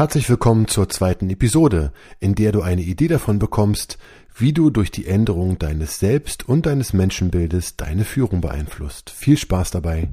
Herzlich willkommen zur zweiten Episode, in der du eine Idee davon bekommst, wie du durch die Änderung deines Selbst und deines Menschenbildes deine Führung beeinflusst. Viel Spaß dabei.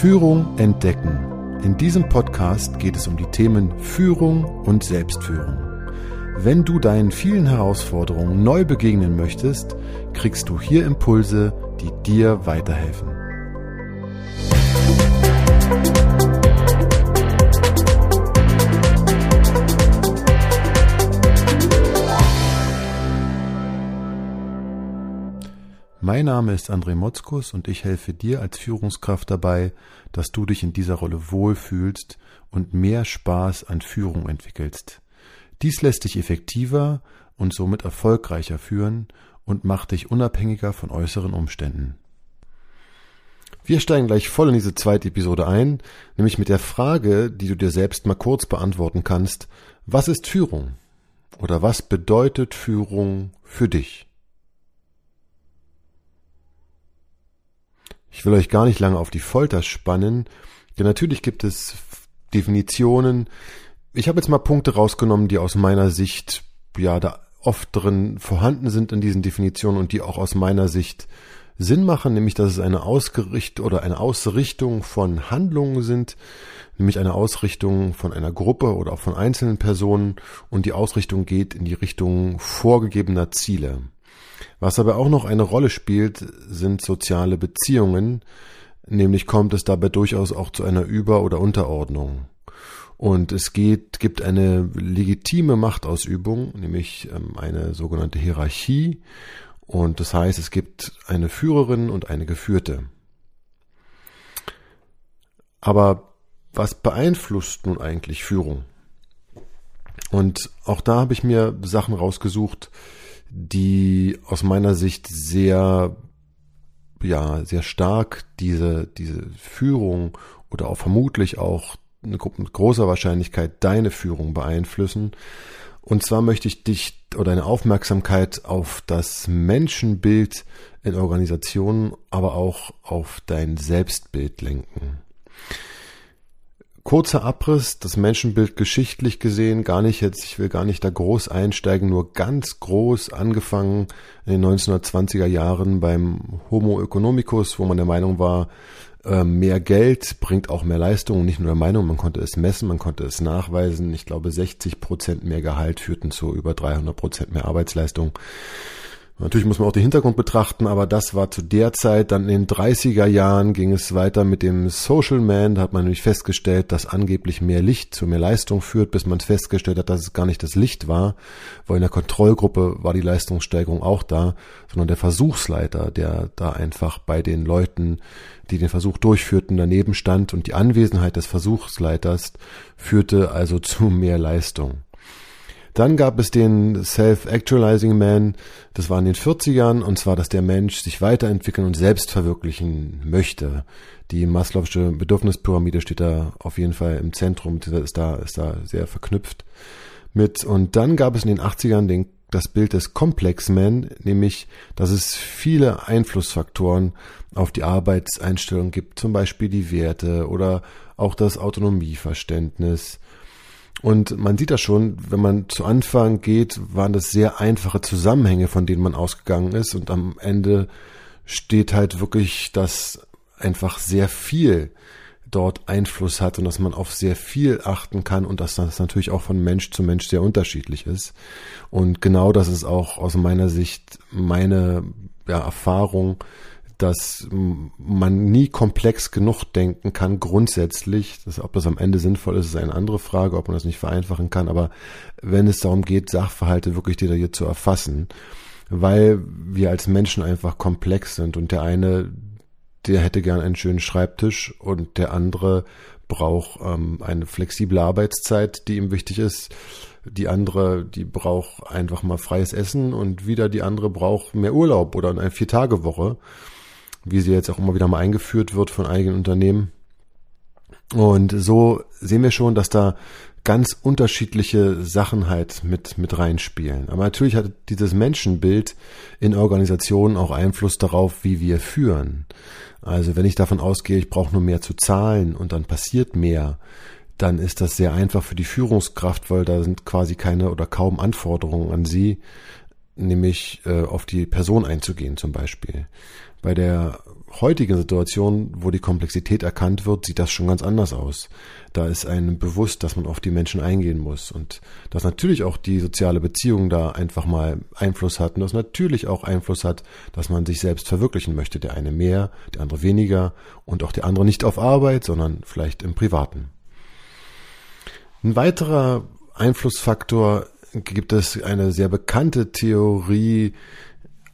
Führung entdecken. In diesem Podcast geht es um die Themen Führung und Selbstführung. Wenn du deinen vielen Herausforderungen neu begegnen möchtest, kriegst du hier Impulse, die dir weiterhelfen. Mein Name ist André Motzkus und ich helfe dir als Führungskraft dabei, dass du dich in dieser Rolle wohlfühlst und mehr Spaß an Führung entwickelst. Dies lässt dich effektiver und somit erfolgreicher führen und macht dich unabhängiger von äußeren Umständen. Wir steigen gleich voll in diese zweite Episode ein, nämlich mit der Frage, die du dir selbst mal kurz beantworten kannst, was ist Führung? Oder was bedeutet Führung für dich? Ich will euch gar nicht lange auf die Folter spannen, denn natürlich gibt es Definitionen. Ich habe jetzt mal Punkte rausgenommen, die aus meiner Sicht ja da oft drin vorhanden sind in diesen Definitionen und die auch aus meiner Sicht Sinn machen, nämlich dass es eine Ausgericht oder eine Ausrichtung von Handlungen sind, nämlich eine Ausrichtung von einer Gruppe oder auch von einzelnen Personen und die Ausrichtung geht in die Richtung vorgegebener Ziele. Was aber auch noch eine Rolle spielt, sind soziale Beziehungen, nämlich kommt es dabei durchaus auch zu einer Über- oder Unterordnung. Und es geht, gibt eine legitime Machtausübung, nämlich ähm, eine sogenannte Hierarchie. Und das heißt, es gibt eine Führerin und eine Geführte. Aber was beeinflusst nun eigentlich Führung? Und auch da habe ich mir Sachen rausgesucht, die aus meiner Sicht sehr, ja, sehr stark diese, diese Führung oder auch vermutlich auch eine, mit großer Wahrscheinlichkeit deine Führung beeinflussen. Und zwar möchte ich dich oder deine Aufmerksamkeit auf das Menschenbild in Organisationen, aber auch auf dein Selbstbild lenken. Kurzer Abriss, das Menschenbild geschichtlich gesehen, gar nicht jetzt, ich will gar nicht da groß einsteigen, nur ganz groß angefangen in den 1920er Jahren beim Homo economicus, wo man der Meinung war, ähm, mehr Geld bringt auch mehr Leistung, nicht nur der Meinung, man konnte es messen, man konnte es nachweisen. Ich glaube, 60 Prozent mehr Gehalt führten zu über 300 Prozent mehr Arbeitsleistung. Natürlich muss man auch den Hintergrund betrachten, aber das war zu der Zeit, dann in den 30er Jahren ging es weiter mit dem Social Man, da hat man nämlich festgestellt, dass angeblich mehr Licht zu mehr Leistung führt, bis man festgestellt hat, dass es gar nicht das Licht war, weil in der Kontrollgruppe war die Leistungssteigerung auch da, sondern der Versuchsleiter, der da einfach bei den Leuten, die den Versuch durchführten, daneben stand. Und die Anwesenheit des Versuchsleiters führte also zu mehr Leistung. Dann gab es den Self-Actualizing Man, das war in den 40ern, und zwar, dass der Mensch sich weiterentwickeln und selbst verwirklichen möchte. Die Maslow'sche Bedürfnispyramide steht da auf jeden Fall im Zentrum, ist da, ist da sehr verknüpft mit. Und dann gab es in den 80ern den, das Bild des Complex Man, nämlich, dass es viele Einflussfaktoren auf die Arbeitseinstellung gibt, zum Beispiel die Werte oder auch das Autonomieverständnis und man sieht das schon, wenn man zu Anfang geht, waren das sehr einfache Zusammenhänge, von denen man ausgegangen ist. Und am Ende steht halt wirklich, dass einfach sehr viel dort Einfluss hat und dass man auf sehr viel achten kann und dass das natürlich auch von Mensch zu Mensch sehr unterschiedlich ist. Und genau das ist auch aus meiner Sicht meine ja, Erfahrung, dass man nie komplex genug denken kann, grundsätzlich. Das, ob das am Ende sinnvoll ist, ist eine andere Frage, ob man das nicht vereinfachen kann. Aber wenn es darum geht, Sachverhalte wirklich detailliert zu erfassen, weil wir als Menschen einfach komplex sind und der eine, der hätte gern einen schönen Schreibtisch und der andere braucht ähm, eine flexible Arbeitszeit, die ihm wichtig ist. Die andere, die braucht einfach mal freies Essen und wieder die andere braucht mehr Urlaub oder eine Vier-Tage-Woche wie sie jetzt auch immer wieder mal eingeführt wird von einigen Unternehmen. Und so sehen wir schon, dass da ganz unterschiedliche Sachen halt mit, mit reinspielen. Aber natürlich hat dieses Menschenbild in Organisationen auch Einfluss darauf, wie wir führen. Also wenn ich davon ausgehe, ich brauche nur mehr zu zahlen und dann passiert mehr, dann ist das sehr einfach für die Führungskraft, weil da sind quasi keine oder kaum Anforderungen an sie, nämlich äh, auf die Person einzugehen zum Beispiel. Bei der heutigen Situation, wo die Komplexität erkannt wird, sieht das schon ganz anders aus. Da ist einem bewusst, dass man auf die Menschen eingehen muss und dass natürlich auch die soziale Beziehung da einfach mal Einfluss hat und dass natürlich auch Einfluss hat, dass man sich selbst verwirklichen möchte. Der eine mehr, der andere weniger und auch der andere nicht auf Arbeit, sondern vielleicht im Privaten. Ein weiterer Einflussfaktor gibt es eine sehr bekannte Theorie,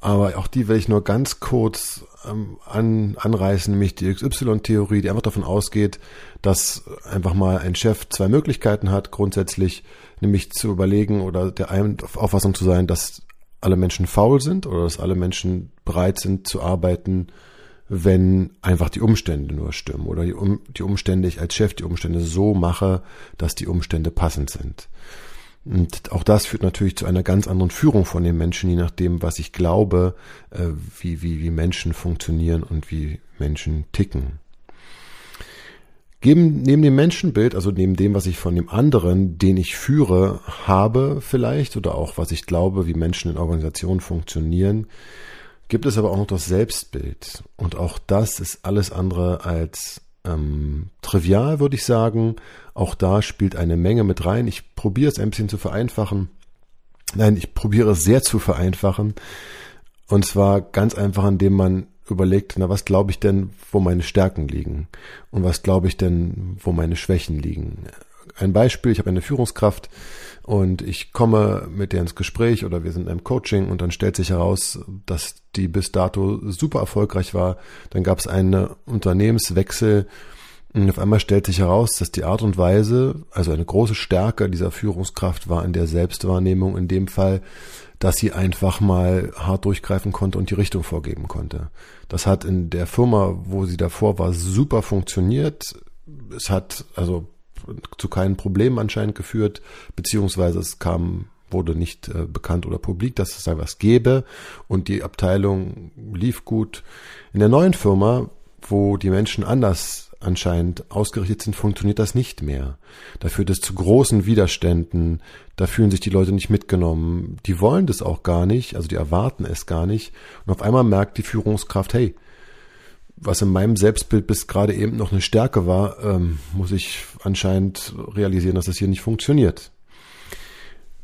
aber auch die will ich nur ganz kurz ähm, an, anreißen, nämlich die XY-Theorie, die einfach davon ausgeht, dass einfach mal ein Chef zwei Möglichkeiten hat, grundsätzlich, nämlich zu überlegen oder der Auffassung zu sein, dass alle Menschen faul sind oder dass alle Menschen bereit sind zu arbeiten, wenn einfach die Umstände nur stimmen oder die, um, die Umstände, ich als Chef die Umstände so mache, dass die Umstände passend sind. Und auch das führt natürlich zu einer ganz anderen Führung von den Menschen, je nachdem, was ich glaube, äh, wie, wie, wie Menschen funktionieren und wie Menschen ticken. Geben, neben dem Menschenbild, also neben dem, was ich von dem anderen, den ich führe, habe vielleicht, oder auch was ich glaube, wie Menschen in Organisationen funktionieren, gibt es aber auch noch das Selbstbild. Und auch das ist alles andere als ähm, trivial, würde ich sagen. Auch da spielt eine Menge mit rein. Ich probiere es ein bisschen zu vereinfachen. Nein, ich probiere es sehr zu vereinfachen. Und zwar ganz einfach, indem man überlegt, na, was glaube ich denn, wo meine Stärken liegen? Und was glaube ich denn, wo meine Schwächen liegen? Ein Beispiel, ich habe eine Führungskraft und ich komme mit der ins Gespräch oder wir sind im Coaching und dann stellt sich heraus, dass die bis dato super erfolgreich war. Dann gab es einen Unternehmenswechsel und auf einmal stellt sich heraus, dass die Art und Weise, also eine große Stärke dieser Führungskraft war in der Selbstwahrnehmung in dem Fall, dass sie einfach mal hart durchgreifen konnte und die Richtung vorgeben konnte. Das hat in der Firma, wo sie davor war, super funktioniert. Es hat also zu keinen Problemen anscheinend geführt, beziehungsweise es kam wurde nicht äh, bekannt oder publik, dass es da was gäbe und die Abteilung lief gut. In der neuen Firma, wo die Menschen anders anscheinend ausgerichtet sind, funktioniert das nicht mehr. Da führt es zu großen Widerständen, da fühlen sich die Leute nicht mitgenommen, die wollen das auch gar nicht, also die erwarten es gar nicht. Und auf einmal merkt die Führungskraft, hey, was in meinem Selbstbild bis gerade eben noch eine Stärke war, ähm, muss ich anscheinend realisieren, dass das hier nicht funktioniert.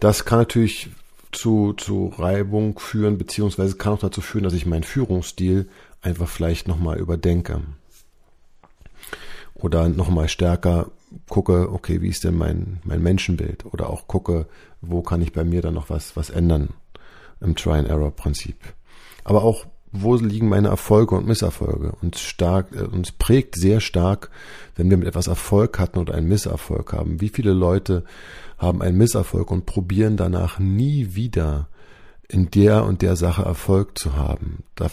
Das kann natürlich zu, zu Reibung führen, beziehungsweise kann auch dazu führen, dass ich meinen Führungsstil einfach vielleicht nochmal überdenke. Oder nochmal stärker gucke, okay, wie ist denn mein, mein Menschenbild? Oder auch gucke, wo kann ich bei mir dann noch was, was ändern im Try-and-Error-Prinzip. Aber auch, wo liegen meine Erfolge und Misserfolge? Und stark, äh, uns prägt sehr stark, wenn wir mit etwas Erfolg hatten oder einen Misserfolg haben. Wie viele Leute haben einen Misserfolg und probieren danach nie wieder in der und der Sache Erfolg zu haben. Da,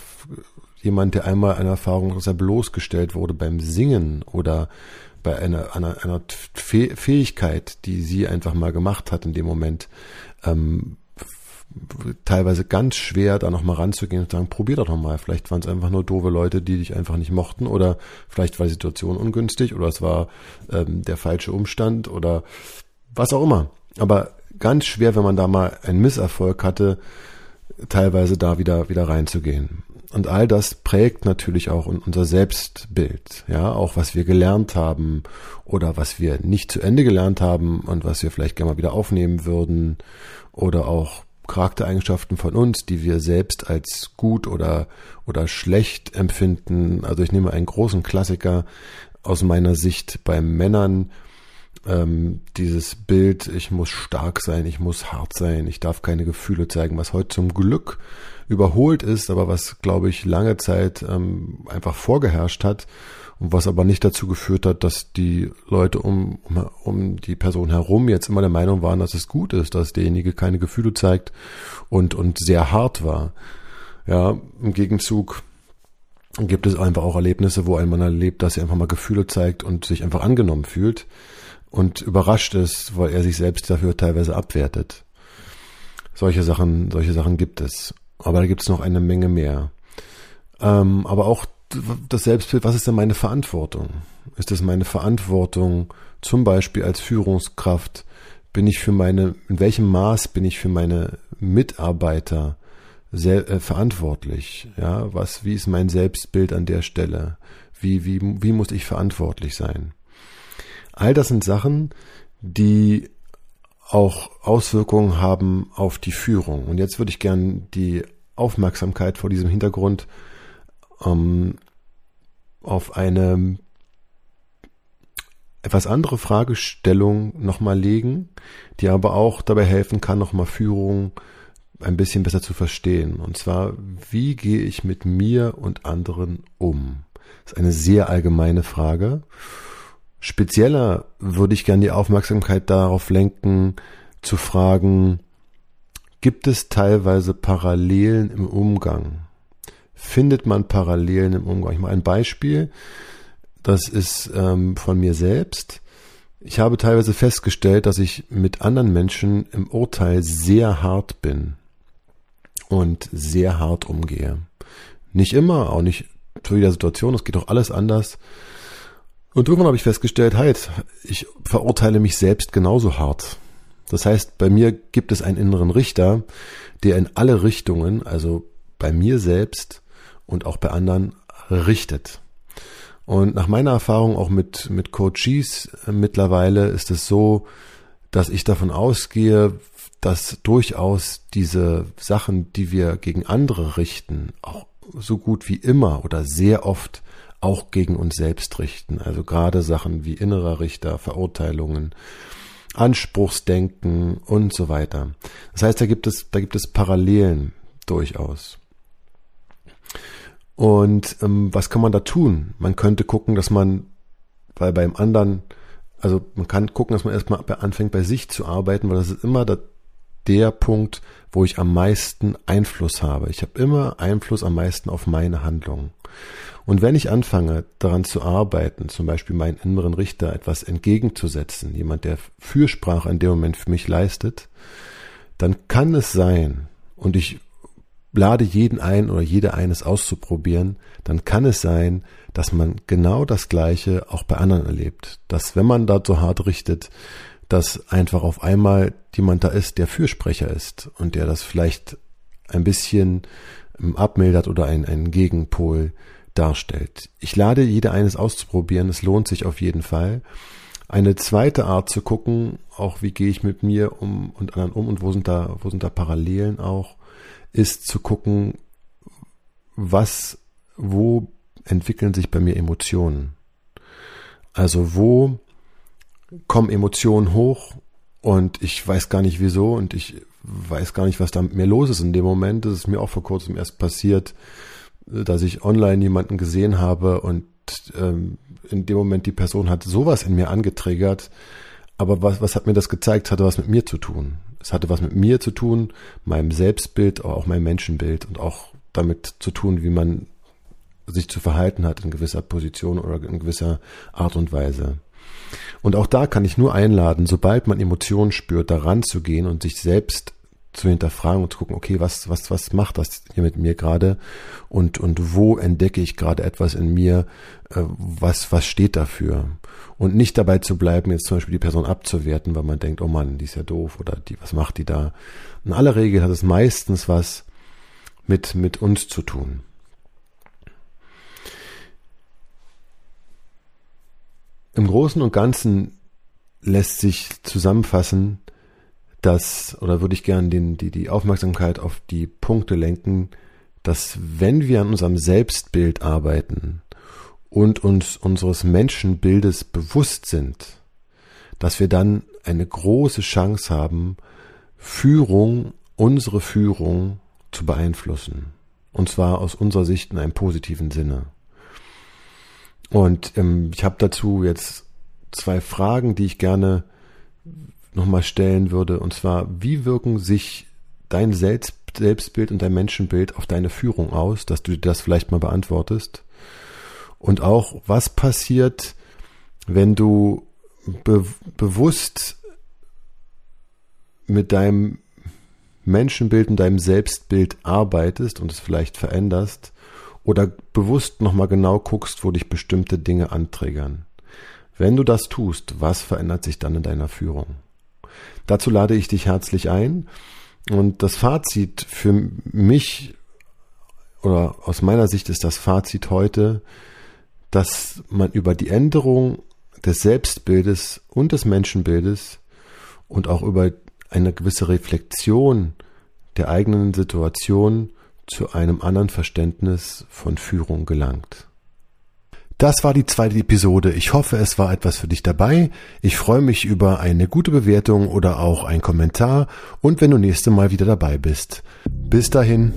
jemand, der einmal eine Erfahrung, dass er bloßgestellt wurde beim Singen oder bei einer, einer, einer Fähigkeit, die sie einfach mal gemacht hat in dem Moment, ähm, teilweise ganz schwer, da nochmal ranzugehen und sagen, probier doch nochmal. Vielleicht waren es einfach nur doofe Leute, die dich einfach nicht mochten oder vielleicht war die Situation ungünstig oder es war ähm, der falsche Umstand oder was auch immer. Aber ganz schwer, wenn man da mal einen Misserfolg hatte, teilweise da wieder, wieder reinzugehen. Und all das prägt natürlich auch unser Selbstbild, ja, auch was wir gelernt haben oder was wir nicht zu Ende gelernt haben und was wir vielleicht gerne mal wieder aufnehmen würden oder auch Charaktereigenschaften von uns, die wir selbst als gut oder, oder schlecht empfinden. Also ich nehme einen großen Klassiker aus meiner Sicht bei Männern, ähm, dieses Bild, ich muss stark sein, ich muss hart sein, ich darf keine Gefühle zeigen, was heute zum Glück überholt ist, aber was, glaube ich, lange Zeit ähm, einfach vorgeherrscht hat und was aber nicht dazu geführt hat, dass die Leute um, um, um die Person herum jetzt immer der Meinung waren, dass es gut ist, dass derjenige keine Gefühle zeigt und, und sehr hart war. Ja, im Gegenzug gibt es einfach auch Erlebnisse, wo ein Mann erlebt, dass er einfach mal Gefühle zeigt und sich einfach angenommen fühlt und überrascht ist, weil er sich selbst dafür teilweise abwertet. Solche Sachen, solche Sachen gibt es. Aber da gibt es noch eine Menge mehr. Ähm, aber auch das Selbstbild, was ist denn meine Verantwortung? Ist es meine Verantwortung, zum Beispiel als Führungskraft, bin ich für meine, in welchem Maß bin ich für meine Mitarbeiter sehr, äh, verantwortlich? Ja, was, wie ist mein Selbstbild an der Stelle? Wie, wie, wie muss ich verantwortlich sein? All das sind Sachen, die auch Auswirkungen haben auf die Führung. Und jetzt würde ich gern die Aufmerksamkeit vor diesem Hintergrund ähm, auf eine etwas andere Fragestellung nochmal legen, die aber auch dabei helfen kann, nochmal Führung ein bisschen besser zu verstehen. Und zwar, wie gehe ich mit mir und anderen um? Das ist eine sehr allgemeine Frage. Spezieller würde ich gerne die Aufmerksamkeit darauf lenken, zu fragen, gibt es teilweise Parallelen im Umgang? Findet man Parallelen im Umgang? Ich mache ein Beispiel, das ist ähm, von mir selbst. Ich habe teilweise festgestellt, dass ich mit anderen Menschen im Urteil sehr hart bin und sehr hart umgehe. Nicht immer, auch nicht zu jeder Situation, es geht auch alles anders. Und irgendwann habe ich festgestellt, halt, ich verurteile mich selbst genauso hart. Das heißt, bei mir gibt es einen inneren Richter, der in alle Richtungen, also bei mir selbst und auch bei anderen, richtet. Und nach meiner Erfahrung auch mit, mit Coaches äh, mittlerweile ist es so, dass ich davon ausgehe, dass durchaus diese Sachen, die wir gegen andere richten, auch so gut wie immer oder sehr oft auch gegen uns selbst richten. Also gerade Sachen wie innerer Richter, Verurteilungen, Anspruchsdenken und so weiter. Das heißt, da gibt es, da gibt es Parallelen durchaus. Und ähm, was kann man da tun? Man könnte gucken, dass man, weil beim anderen, also man kann gucken, dass man erstmal anfängt bei sich zu arbeiten, weil das ist immer der, der Punkt, wo ich am meisten Einfluss habe. Ich habe immer Einfluss am meisten auf meine Handlungen. Und wenn ich anfange, daran zu arbeiten, zum Beispiel meinen inneren Richter etwas entgegenzusetzen, jemand, der Fürsprache in dem Moment für mich leistet, dann kann es sein, und ich lade jeden ein oder jede eines auszuprobieren, dann kann es sein, dass man genau das Gleiche auch bei anderen erlebt. Dass wenn man da so hart richtet, dass einfach auf einmal jemand da ist, der Fürsprecher ist und der das vielleicht ein bisschen abmildert oder einen, einen Gegenpol darstellt. Ich lade jede eines auszuprobieren, es lohnt sich auf jeden Fall. Eine zweite Art zu gucken, auch wie gehe ich mit mir um und anderen um und wo sind da, wo sind da Parallelen auch, ist zu gucken, was, wo entwickeln sich bei mir Emotionen. Also wo kommen Emotionen hoch und ich weiß gar nicht wieso und ich weiß gar nicht, was da mit mir los ist in dem Moment. Das ist mir auch vor kurzem erst passiert, dass ich online jemanden gesehen habe und ähm, in dem Moment die Person hat sowas in mir angetriggert. Aber was, was hat mir das gezeigt? Hatte was mit mir zu tun. Es hatte was mit mir zu tun, meinem Selbstbild, aber auch meinem Menschenbild und auch damit zu tun, wie man sich zu verhalten hat in gewisser Position oder in gewisser Art und Weise. Und auch da kann ich nur einladen, sobald man Emotionen spürt, daran zu gehen und sich selbst zu hinterfragen und zu gucken, okay, was, was, was macht das hier mit mir gerade und, und wo entdecke ich gerade etwas in mir, äh, was, was steht dafür? Und nicht dabei zu bleiben, jetzt zum Beispiel die Person abzuwerten, weil man denkt, oh Mann, die ist ja doof oder die, was macht die da? In aller Regel hat es meistens was mit, mit uns zu tun. Im Großen und Ganzen lässt sich zusammenfassen, dass, oder würde ich gerne die, die Aufmerksamkeit auf die Punkte lenken, dass wenn wir an unserem Selbstbild arbeiten, und uns unseres Menschenbildes bewusst sind, dass wir dann eine große Chance haben, Führung, unsere Führung zu beeinflussen. Und zwar aus unserer Sicht in einem positiven Sinne. Und ähm, ich habe dazu jetzt zwei Fragen, die ich gerne nochmal stellen würde. Und zwar, wie wirken sich dein Selbst Selbstbild und dein Menschenbild auf deine Führung aus, dass du das vielleicht mal beantwortest? Und auch, was passiert, wenn du be bewusst mit deinem Menschenbild und deinem Selbstbild arbeitest und es vielleicht veränderst oder bewusst nochmal genau guckst, wo dich bestimmte Dinge anträgern. Wenn du das tust, was verändert sich dann in deiner Führung? Dazu lade ich dich herzlich ein und das Fazit für mich oder aus meiner Sicht ist das Fazit heute, dass man über die Änderung des Selbstbildes und des Menschenbildes und auch über eine gewisse Reflexion der eigenen Situation zu einem anderen Verständnis von Führung gelangt. Das war die zweite Episode. Ich hoffe, es war etwas für dich dabei. Ich freue mich über eine gute Bewertung oder auch ein Kommentar und wenn du nächste Mal wieder dabei bist. Bis dahin.